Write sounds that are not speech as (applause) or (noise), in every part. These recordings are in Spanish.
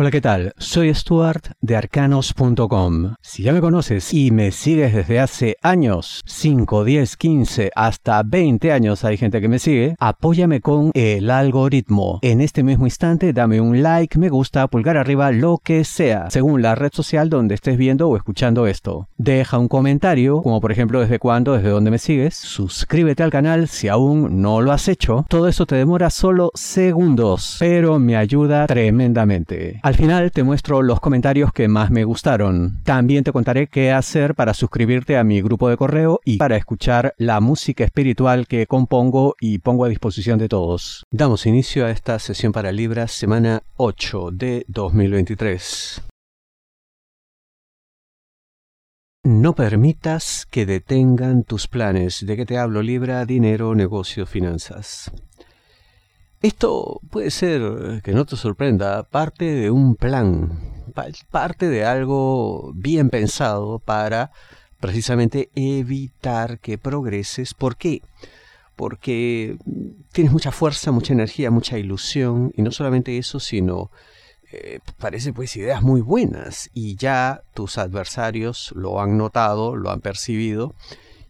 Hola, ¿qué tal? Soy Stuart de arcanos.com. Si ya me conoces y me sigues desde hace años, 5, 10, 15, hasta 20 años hay gente que me sigue, apóyame con el algoritmo. En este mismo instante dame un like, me gusta, pulgar arriba, lo que sea, según la red social donde estés viendo o escuchando esto. Deja un comentario, como por ejemplo desde cuándo, desde dónde me sigues. Suscríbete al canal si aún no lo has hecho. Todo eso te demora solo segundos, pero me ayuda tremendamente. Al final te muestro los comentarios que más me gustaron. También te contaré qué hacer para suscribirte a mi grupo de correo y para escuchar la música espiritual que compongo y pongo a disposición de todos. Damos inicio a esta sesión para Libra, semana 8 de 2023. No permitas que detengan tus planes. ¿De qué te hablo? Libra, dinero, negocio, finanzas. Esto puede ser, que no te sorprenda, parte de un plan, parte de algo bien pensado para precisamente evitar que progreses. ¿Por qué? Porque tienes mucha fuerza, mucha energía, mucha ilusión, y no solamente eso, sino eh, parece pues ideas muy buenas, y ya tus adversarios lo han notado, lo han percibido,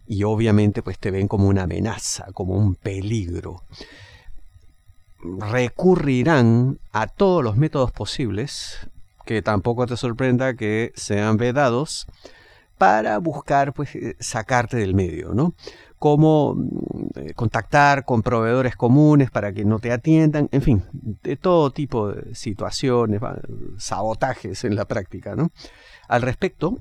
y obviamente pues te ven como una amenaza, como un peligro recurrirán a todos los métodos posibles, que tampoco te sorprenda que sean vedados, para buscar pues, eh, sacarte del medio, ¿no? Como mm, contactar con proveedores comunes para que no te atiendan, en fin, de todo tipo de situaciones, sabotajes en la práctica, ¿no? Al respecto,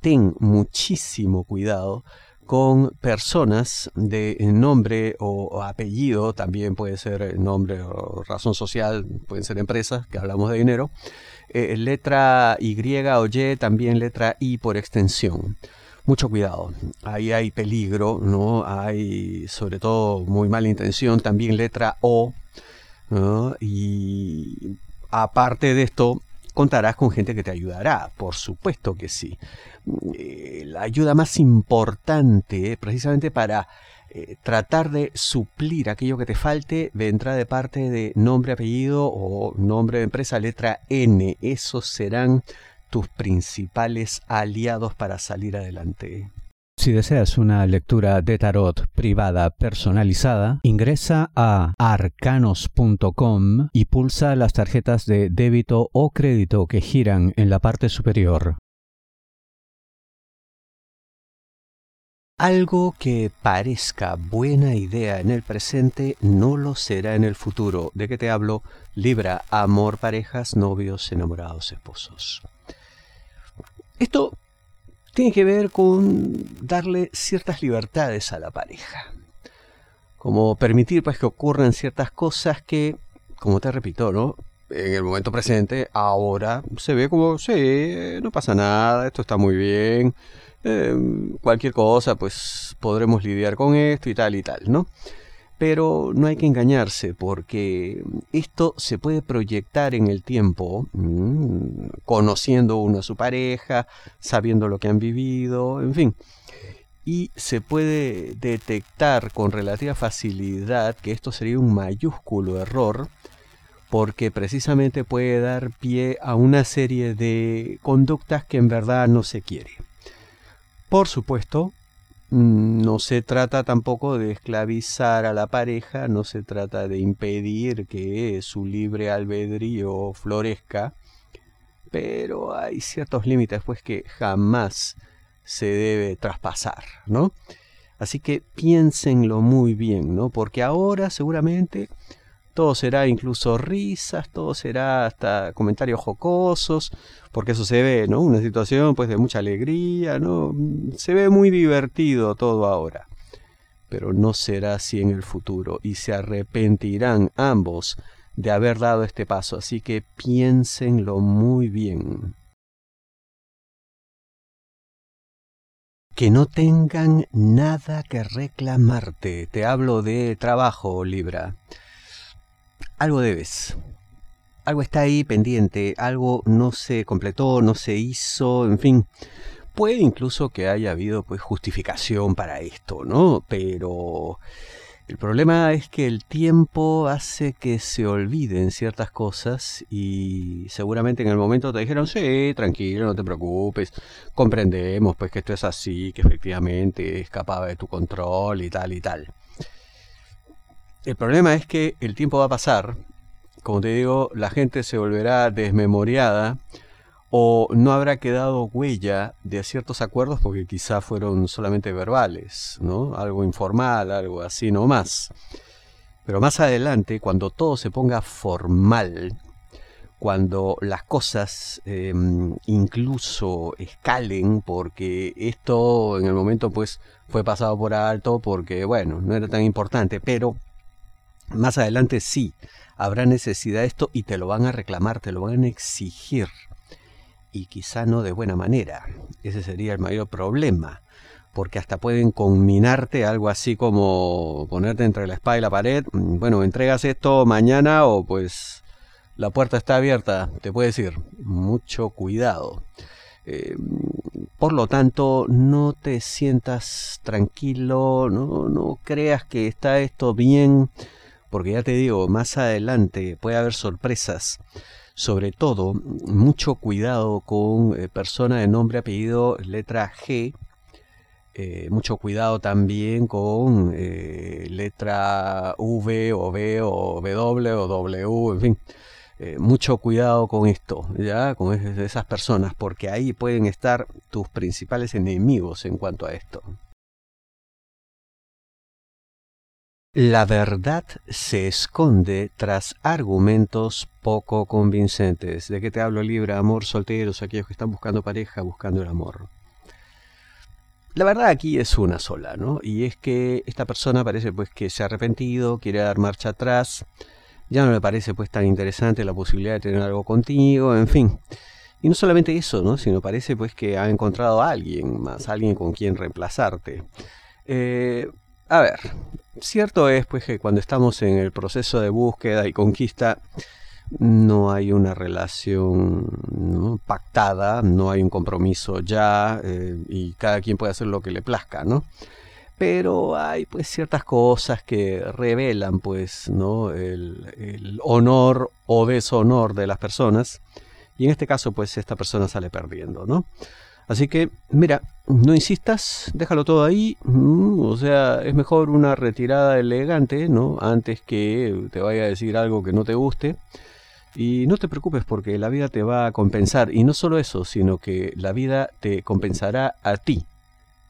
ten muchísimo cuidado con personas de nombre o apellido, también puede ser nombre o razón social, pueden ser empresas, que hablamos de dinero, eh, letra Y o Y, también letra I por extensión. Mucho cuidado, ahí hay peligro, ¿no? Hay sobre todo muy mala intención, también letra O, y aparte de esto, contarás con gente que te ayudará, por supuesto que sí. Eh, la ayuda más importante, precisamente para eh, tratar de suplir aquello que te falte, vendrá de parte de nombre, apellido o nombre de empresa, letra N. Esos serán tus principales aliados para salir adelante. Si deseas una lectura de tarot privada personalizada, ingresa a arcanos.com y pulsa las tarjetas de débito o crédito que giran en la parte superior. Algo que parezca buena idea en el presente no lo será en el futuro. ¿De qué te hablo? Libra, amor, parejas, novios, enamorados, esposos. Esto tiene que ver con darle ciertas libertades a la pareja. Como permitir pues que ocurran ciertas cosas que, como te repito, ¿no? En el momento presente, ahora se ve como, sí, no pasa nada, esto está muy bien, eh, cualquier cosa, pues podremos lidiar con esto y tal y tal, ¿no? Pero no hay que engañarse porque esto se puede proyectar en el tiempo, mm, conociendo uno a su pareja, sabiendo lo que han vivido, en fin. Y se puede detectar con relativa facilidad que esto sería un mayúsculo error porque precisamente puede dar pie a una serie de conductas que en verdad no se quiere. Por supuesto, no se trata tampoco de esclavizar a la pareja, no se trata de impedir que su libre albedrío florezca, pero hay ciertos límites pues que jamás se debe traspasar, ¿no? Así que piénsenlo muy bien, ¿no? Porque ahora seguramente todo será incluso risas, todo será hasta comentarios jocosos, porque eso se ve, ¿no? Una situación pues de mucha alegría, ¿no? Se ve muy divertido todo ahora. Pero no será así en el futuro y se arrepentirán ambos de haber dado este paso, así que piénsenlo muy bien. Que no tengan nada que reclamarte. Te hablo de trabajo, Libra algo debes. Algo está ahí pendiente, algo no se completó, no se hizo, en fin. Puede incluso que haya habido pues justificación para esto, ¿no? Pero El problema es que el tiempo hace que se olviden ciertas cosas y seguramente en el momento te dijeron, sí, tranquilo, no te preocupes, comprendemos pues que esto es así, que efectivamente escapaba de tu control y tal y tal. El problema es que el tiempo va a pasar, como te digo, la gente se volverá desmemoriada o no habrá quedado huella de ciertos acuerdos porque quizá fueron solamente verbales, ¿no? Algo informal, algo así nomás. Pero más adelante, cuando todo se ponga formal, cuando las cosas em, incluso escalen, porque esto en el momento pues fue pasado por alto, porque bueno, no era tan importante, pero más adelante sí, habrá necesidad de esto y te lo van a reclamar, te lo van a exigir y quizá no de buena manera. Ese sería el mayor problema, porque hasta pueden conminarte algo así como ponerte entre la espada y la pared. Mm, bueno, entregas esto mañana o pues la puerta está abierta, te puede decir, mucho cuidado. Eh, por lo tanto, no te sientas tranquilo, no, no creas que está esto bien, porque ya te digo, más adelante puede haber sorpresas sobre todo, mucho cuidado con eh, persona de nombre, apellido, letra G. Eh, mucho cuidado también con eh, letra V o B o W o W, en fin. mucho cuidado con esto, ya, con esas personas, porque ahí pueden estar tus principales enemigos en cuanto a esto. La verdad se esconde tras argumentos poco convincentes. ¿De qué te hablo, Libra? Amor, solteros, aquellos que están buscando pareja, buscando el amor. La verdad aquí es una sola, ¿no? Y es que esta persona parece pues que se ha arrepentido, quiere dar marcha atrás, ya no le parece pues tan interesante la posibilidad de tener algo contigo, en fin. Y no solamente eso, ¿no? Sino parece pues que ha encontrado a alguien más, alguien con quien reemplazarte. Eh, a ver, cierto es pues que cuando estamos en el proceso de búsqueda y conquista no hay una relación pactada, no hay un compromiso ya eh, y cada quien puede hacer lo que le plazca, ¿no? Pero hay pues ciertas cosas que revelan pues, ¿no? El, el honor o deshonor de las personas y en este caso pues esta persona sale perdiendo, ¿no? Así que, mira, no insistas, déjalo todo ahí. Mm, o sea, es mejor una retirada elegante, ¿no? Antes que te vaya a decir algo que no te guste. Y no te preocupes porque la vida te va a compensar. Y no solo eso, sino que la vida te compensará a ti,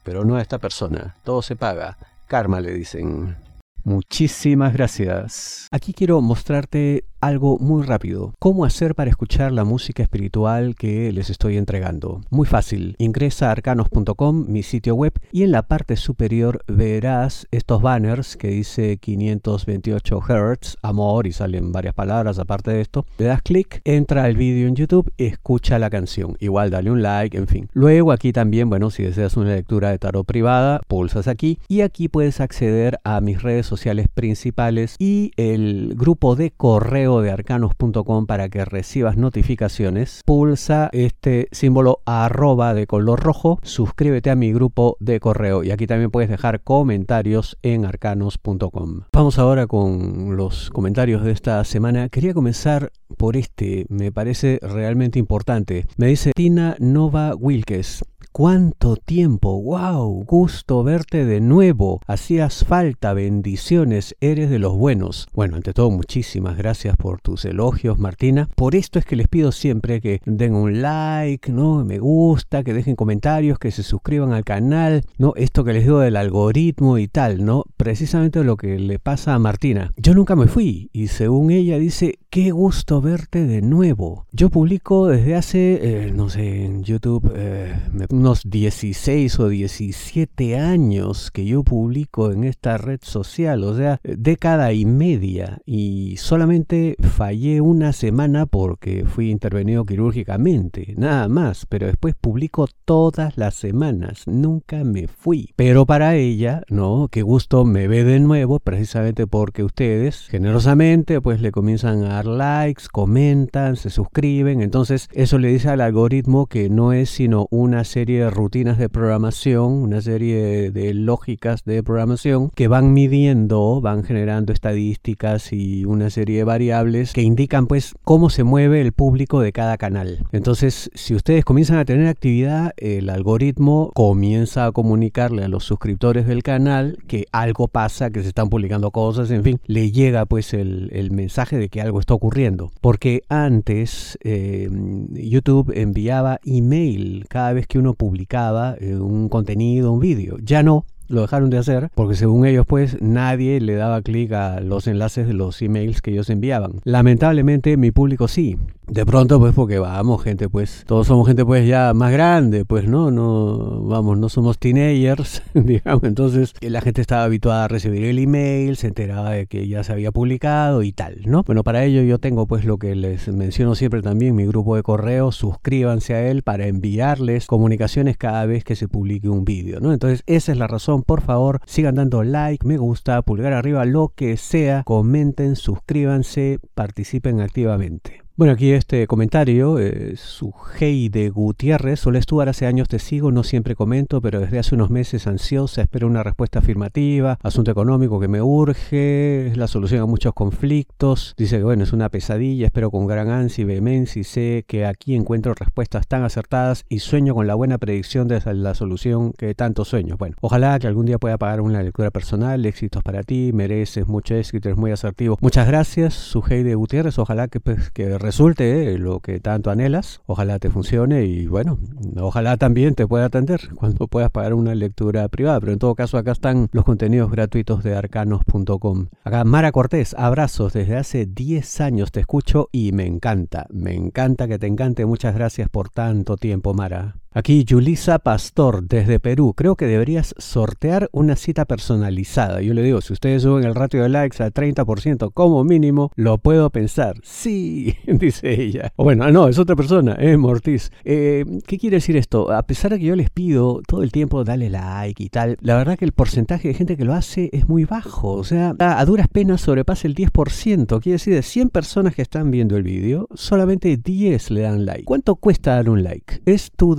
pero no a esta persona. Todo se paga. Karma le dicen. Muchísimas gracias. Aquí quiero mostrarte algo muy rápido. ¿Cómo hacer para escuchar la música espiritual que les estoy entregando? Muy fácil. Ingresa a arcanos.com, mi sitio web, y en la parte superior verás estos banners que dice 528 Hz, amor, y salen varias palabras aparte de esto. Le das clic, entra al vídeo en YouTube, escucha la canción. Igual dale un like, en fin. Luego aquí también, bueno, si deseas una lectura de tarot privada, pulsas aquí y aquí puedes acceder a mis redes sociales principales y el grupo de correo de arcanos.com para que recibas notificaciones. Pulsa este símbolo arroba de color rojo, suscríbete a mi grupo de correo y aquí también puedes dejar comentarios en arcanos.com. Vamos ahora con los comentarios de esta semana. Quería comenzar por este, me parece realmente importante. Me dice Tina Nova Wilkes. ¿Cuánto tiempo? ¡Wow! Gusto verte de nuevo. Hacías falta, bendiciones, eres de los buenos. Bueno, ante todo, muchísimas gracias por tus elogios, Martina. Por esto es que les pido siempre que den un like, ¿no? Me gusta, que dejen comentarios, que se suscriban al canal, ¿no? Esto que les digo del algoritmo y tal, ¿no? Precisamente lo que le pasa a Martina. Yo nunca me fui y según ella dice, qué gusto verte de nuevo. Yo publico desde hace, eh, no sé, en YouTube, eh, unos 16 o 17 años que yo publico en esta red social, o sea, década y media, y solamente fallé una semana porque fui intervenido quirúrgicamente, nada más, pero después publico todas las semanas, nunca me fui. Pero para ella, no, qué gusto me ve de nuevo, precisamente porque ustedes generosamente pues le comienzan a dar likes, comentan, se suscriben. Entonces eso le dice al algoritmo que no es sino una serie de rutinas de programación, una serie de lógicas de programación que van midiendo, van generando estadísticas y una serie de variables que indican pues cómo se mueve el público de cada canal. Entonces si ustedes comienzan a tener actividad, el algoritmo comienza a comunicarle a los suscriptores del canal que algo pasa, que se están publicando cosas, en fin, le llega pues el, mensaje de que algo ocurriendo. Porque antes eh, YouTube enviaba email cada vez que uno publicaba eh, un contenido, un vídeo. Ya no, lo dejaron de hacer porque según ellos pues nadie le daba clic a los enlaces de los emails que ellos enviaban. Lamentablemente mi público sí. De pronto pues porque vamos gente pues todos somos gente pues ya más grande pues no no vamos no somos teenagers (laughs) digamos. Entonces la gente estaba habituada a recibir el email se enteraba de que ya se había publicado y tal no bueno para ello yo tengo pues lo que les menciono siempre también mi grupo de correo suscríbanse a él para enviarles comunicaciones cada vez que se publique un vídeo no entonces esa es la razón por favor, sigan dando like, me gusta, pulgar arriba, lo que sea, comenten, suscríbanse, participen activamente. Bueno, aquí este comentario, eh, su de Gutiérrez, Solo Stuart, hace años te sigo, no siempre comento, pero desde hace unos meses ansiosa, espero una respuesta afirmativa, asunto económico que me urge, es la solución a muchos conflictos, dice que bueno, es una pesadilla, espero con gran ansia y vehemencia y sé que aquí encuentro respuestas tan acertadas y sueño con la buena predicción de la solución que tanto sueño. Bueno, ojalá que algún día pueda pagar una lectura personal, éxitos para ti, mereces mucho éxito, eres muy asertivo. Muchas gracias, su de Gutiérrez, ojalá que, pues, que resulte lo que tanto anhelas. Ojalá te funcione y bueno, ojalá también te pueda atender (laughs) cuando puedas pagar una lectura privada. Pero en todo caso acá están los contenidos gratuitos de arcanos.com. Acá Mara Cortés, abrazos. Desde hace 10 años te escucho y me encanta. Me encanta que te encante. Muchas gracias por tanto tiempo, Mara. Aquí Julisa Pastor desde Perú. Creo que deberías sortear una cita personalizada. Yo le digo, si ustedes suben el ratio de likes al 30% como mínimo, lo puedo pensar. Sí, (laughs) dice ella. O bueno, no, es otra persona, es Mortiz. Eh, ¿Qué quiere decir esto? A pesar de que yo les pido todo el tiempo dale like y tal, la verdad que el porcentaje de gente que lo hace es muy bajo. O sea, a duras penas sobrepasa el 10%. Quiere decir, de 100 personas que están viendo el vídeo, solamente 10 le dan like. ¿Cuánto cuesta dar un like? Es tu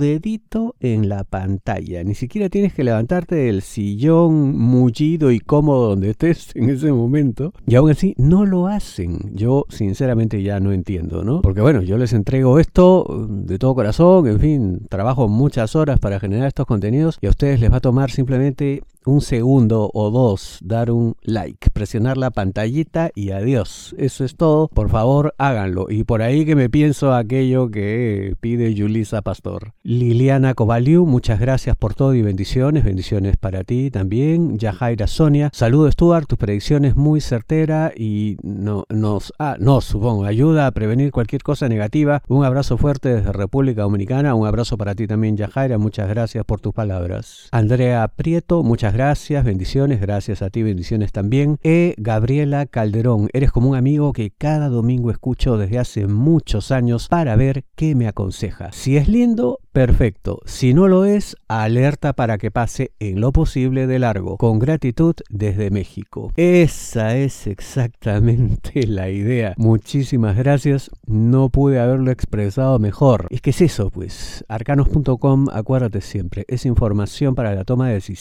en la pantalla. Ni siquiera tienes que levantarte del sillón mullido y cómodo donde estés (laughs) en ese momento. Y aún así no lo hacen. Yo sinceramente ya no entiendo, ¿no? Porque bueno, yo les entrego esto de todo corazón, en fin, trabajo muchas horas para generar estos contenidos y a ustedes les va a tomar simplemente un segundo o dos, dar un like, presionar la pantallita y adiós. Eso es todo. Por favor, háganlo. Y por ahí que me pienso aquello que pide Yulisa Pastor. Liliana Kovaliu, muchas gracias por todo y bendiciones. Bendiciones para ti también. Yajaira Sonia, saludo Stuart, tus predicciones muy certera y no, nos, ah, nos, supongo, ayuda a prevenir cualquier cosa negativa. Un abrazo fuerte desde República Dominicana. Un abrazo para ti también, Yajaira. Muchas gracias por tus palabras. Andrea Prieto, muchas gracias, bendiciones, gracias a ti, bendiciones también. E. Gabriela Calderón, eres como un amigo que cada domingo escucho desde hace muchos años para ver qué me aconseja. Si es lindo, perfecto. Si no lo es, alerta para que pase en lo posible de largo. Con gratitud desde México. Esa es exactamente (laughs) la idea. Muchísimas gracias. No pude haberlo expresado mejor. Es que es eso, pues. Arcanos.com, acuérdate siempre, es información para la toma de decisiones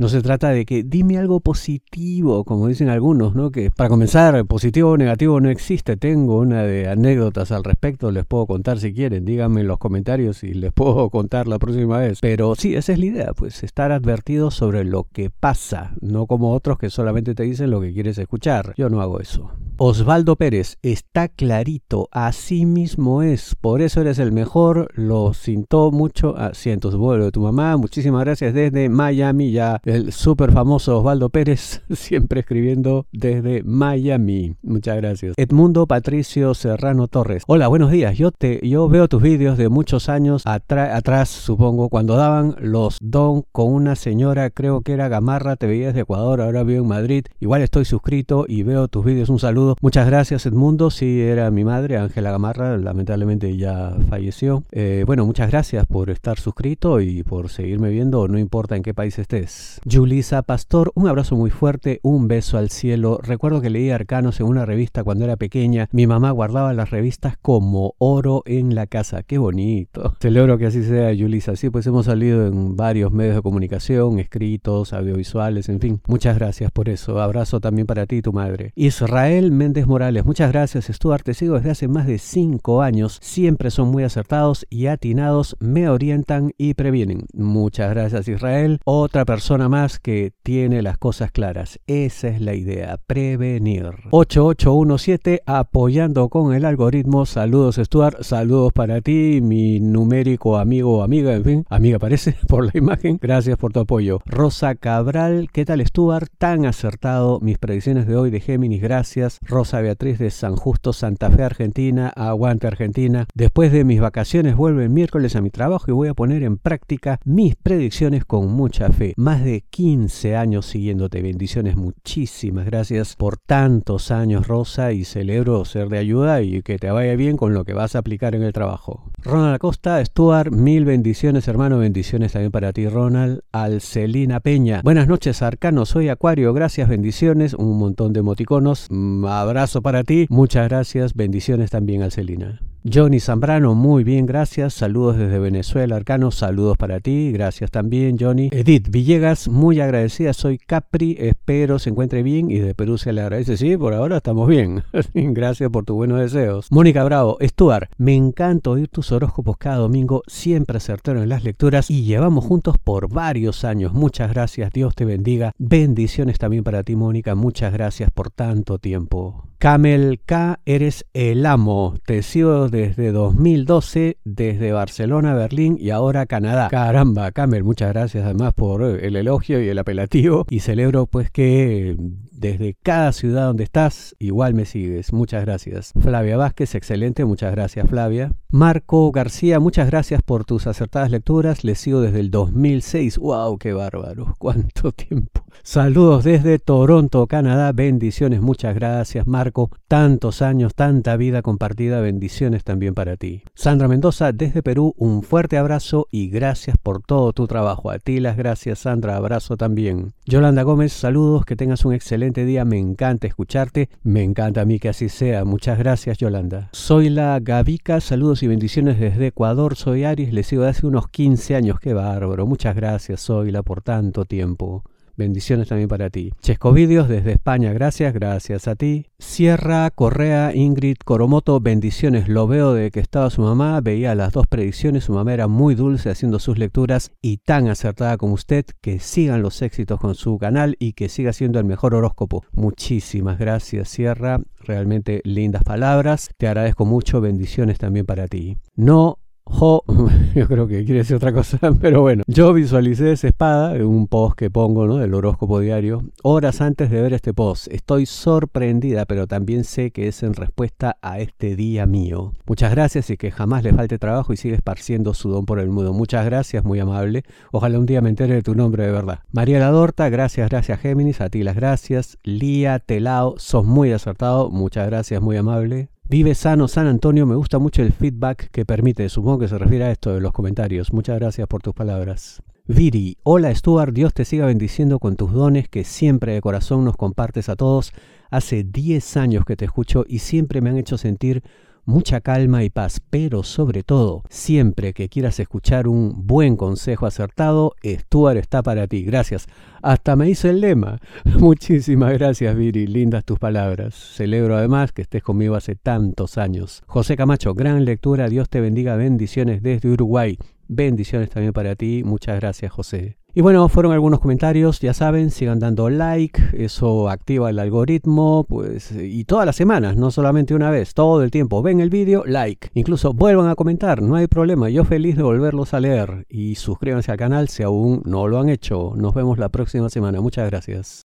no se trata de que dime algo positivo, como dicen algunos, ¿no? Que para comenzar, positivo o negativo no existe. Tengo una de anécdotas al respecto, les puedo contar si quieren. Díganme en los comentarios y les puedo contar la próxima vez. Pero sí, esa es la idea, pues estar advertido sobre lo que pasa, no como otros que solamente te dicen lo que quieres escuchar. Yo no hago eso. Osvaldo Pérez, está clarito, así mismo es, por eso eres el mejor, lo sintió mucho, asientos vuelo de tu mamá, muchísimas gracias desde Miami, ya el súper famoso Osvaldo Pérez, (laughs) siempre escribiendo desde Miami, muchas gracias. Edmundo Patricio Serrano Torres, hola, buenos días, yo, te, yo veo tus vídeos de muchos años atrás, supongo, cuando daban los don con una señora, creo que era Gamarra, te veías de Ecuador, ahora vivo en Madrid, igual estoy suscrito y veo tus vídeos, un saludo Muchas gracias Edmundo, sí era mi madre, Ángela Gamarra, lamentablemente ya falleció. Eh, bueno, muchas gracias por estar suscrito y por seguirme viendo, no importa en qué país estés. Julisa Pastor, un abrazo muy fuerte, un beso al cielo. Recuerdo que leí Arcanos en una revista cuando era pequeña. Mi mamá guardaba las revistas como oro en la casa. Qué bonito. Celebro que así sea, Julisa. Sí, pues hemos salido en varios medios de comunicación, escritos, audiovisuales, en fin. Muchas gracias por eso. Abrazo también para ti tu madre. Israel Morales, muchas gracias. Stuart, te sigo desde hace más de cinco años. Siempre son muy acertados y atinados, me orientan y previenen. Muchas gracias, Israel. Otra persona más que tiene las cosas claras. Esa es la idea, prevenir. 8817, apoyando con el algoritmo. Saludos, Stuart. Saludos para ti, mi numérico amigo o amiga, en fin, amiga parece (laughs) por la imagen. Gracias por tu apoyo. Rosa Cabral, ¿qué tal, Stuart? Tan acertado mis predicciones de hoy de Géminis, gracias. Rosa Beatriz de San Justo, Santa Fe, Argentina. Aguante, Argentina. Después de mis vacaciones vuelvo el miércoles a mi trabajo y voy a poner en práctica mis predicciones con mucha fe. Más de 15 años siguiéndote. Bendiciones, muchísimas gracias por tantos años, Rosa, y celebro ser de ayuda y que te vaya bien con lo que vas a aplicar en el trabajo. Ronald Acosta, Stuart, mil bendiciones, hermano, bendiciones también para ti, Ronald. Alcelina Peña, buenas noches, Arcano, soy Acuario, gracias, bendiciones, un montón de emoticonos, abrazo para ti, muchas gracias, bendiciones también, Alcelina. Johnny Zambrano, muy bien, gracias. Saludos desde Venezuela, Arcano, saludos para ti, gracias también, Johnny. Edith Villegas, muy agradecida, soy Capri, espero se encuentre bien y de Perú se le agradece. Sí, por ahora estamos bien. (laughs) gracias por tus buenos deseos. Mónica Bravo, Stuart, me encanta oír tus horóscopos cada domingo, siempre acertaron en las lecturas y llevamos juntos por varios años. Muchas gracias, Dios te bendiga. Bendiciones también para ti, Mónica, muchas gracias por tanto tiempo. Camel K, eres el amo. Te sigo desde 2012, desde Barcelona, Berlín y ahora Canadá. Caramba, Camel, muchas gracias además por el elogio y el apelativo. Y celebro pues que desde cada ciudad donde estás, igual me sigues. Muchas gracias. Flavia Vázquez, excelente. Muchas gracias, Flavia. Marco García, muchas gracias por tus acertadas lecturas. Les sigo desde el 2006. ¡Wow! ¡Qué bárbaro! (laughs) ¡Cuánto tiempo! Saludos desde Toronto, Canadá. Bendiciones. Muchas gracias, Marco. Tantos años, tanta vida compartida. Bendiciones también para ti. Sandra Mendoza, desde Perú, un fuerte abrazo y gracias por todo tu trabajo. A ti las gracias, Sandra. Abrazo también. Yolanda Gómez, saludos. Que tengas un excelente día, me encanta escucharte, me encanta a mí que así sea. Muchas gracias Yolanda. Soy la Gavica, saludos y bendiciones desde Ecuador, soy Aries, le sigo de hace unos 15 años, qué bárbaro. Muchas gracias, Soyla, por tanto tiempo. Bendiciones también para ti. Chesco Vídeos desde España, gracias, gracias a ti. Sierra Correa, Ingrid Coromoto, bendiciones. Lo veo de que estaba su mamá, veía las dos predicciones, su mamá era muy dulce haciendo sus lecturas y tan acertada como usted. Que sigan los éxitos con su canal y que siga siendo el mejor horóscopo. Muchísimas gracias, Sierra. Realmente lindas palabras. Te agradezco mucho. Bendiciones también para ti. No (laughs) Yo creo que quiere decir otra cosa, (laughs) pero bueno, yo visualicé esa espada en un post que pongo, ¿no? Del horóscopo diario, horas antes de ver este post. Estoy sorprendida, pero también sé que es en respuesta a este día mío. Muchas gracias y que jamás le falte trabajo y sigue esparciendo su don por el mundo. Muchas gracias, muy amable. Ojalá un día me entere de tu nombre de verdad. María Ladorta, gracias, gracias Géminis, a ti las gracias. Lía Telao, sos muy acertado, muchas gracias, muy amable. Vive sano San Antonio, me gusta mucho el feedback que permite, supongo que se refiere a esto de los comentarios. Muchas gracias por tus palabras. Viri, hola Stuart, Dios te siga bendiciendo con tus dones que siempre de corazón nos compartes a todos. Hace 10 años que te escucho y siempre me han hecho sentir mucha calma y paz, pero sobre todo, siempre que quieras escuchar un buen consejo acertado, Stuart está para ti. Gracias. Hasta me hizo el lema. (laughs) Muchísimas gracias, Viri. Lindas tus palabras. Celebro además que estés conmigo hace tantos años. José Camacho, gran lectura. Dios te bendiga. Bendiciones desde Uruguay. Bendiciones también para ti. Muchas gracias, José. Y bueno, fueron algunos comentarios, ya saben, sigan dando like, eso activa el algoritmo, pues, y todas las semanas, no solamente una vez, todo el tiempo. Ven el vídeo, like. Incluso vuelvan a comentar, no hay problema, yo feliz de volverlos a leer. Y suscríbanse al canal si aún no lo han hecho. Nos vemos la próxima semana, muchas gracias.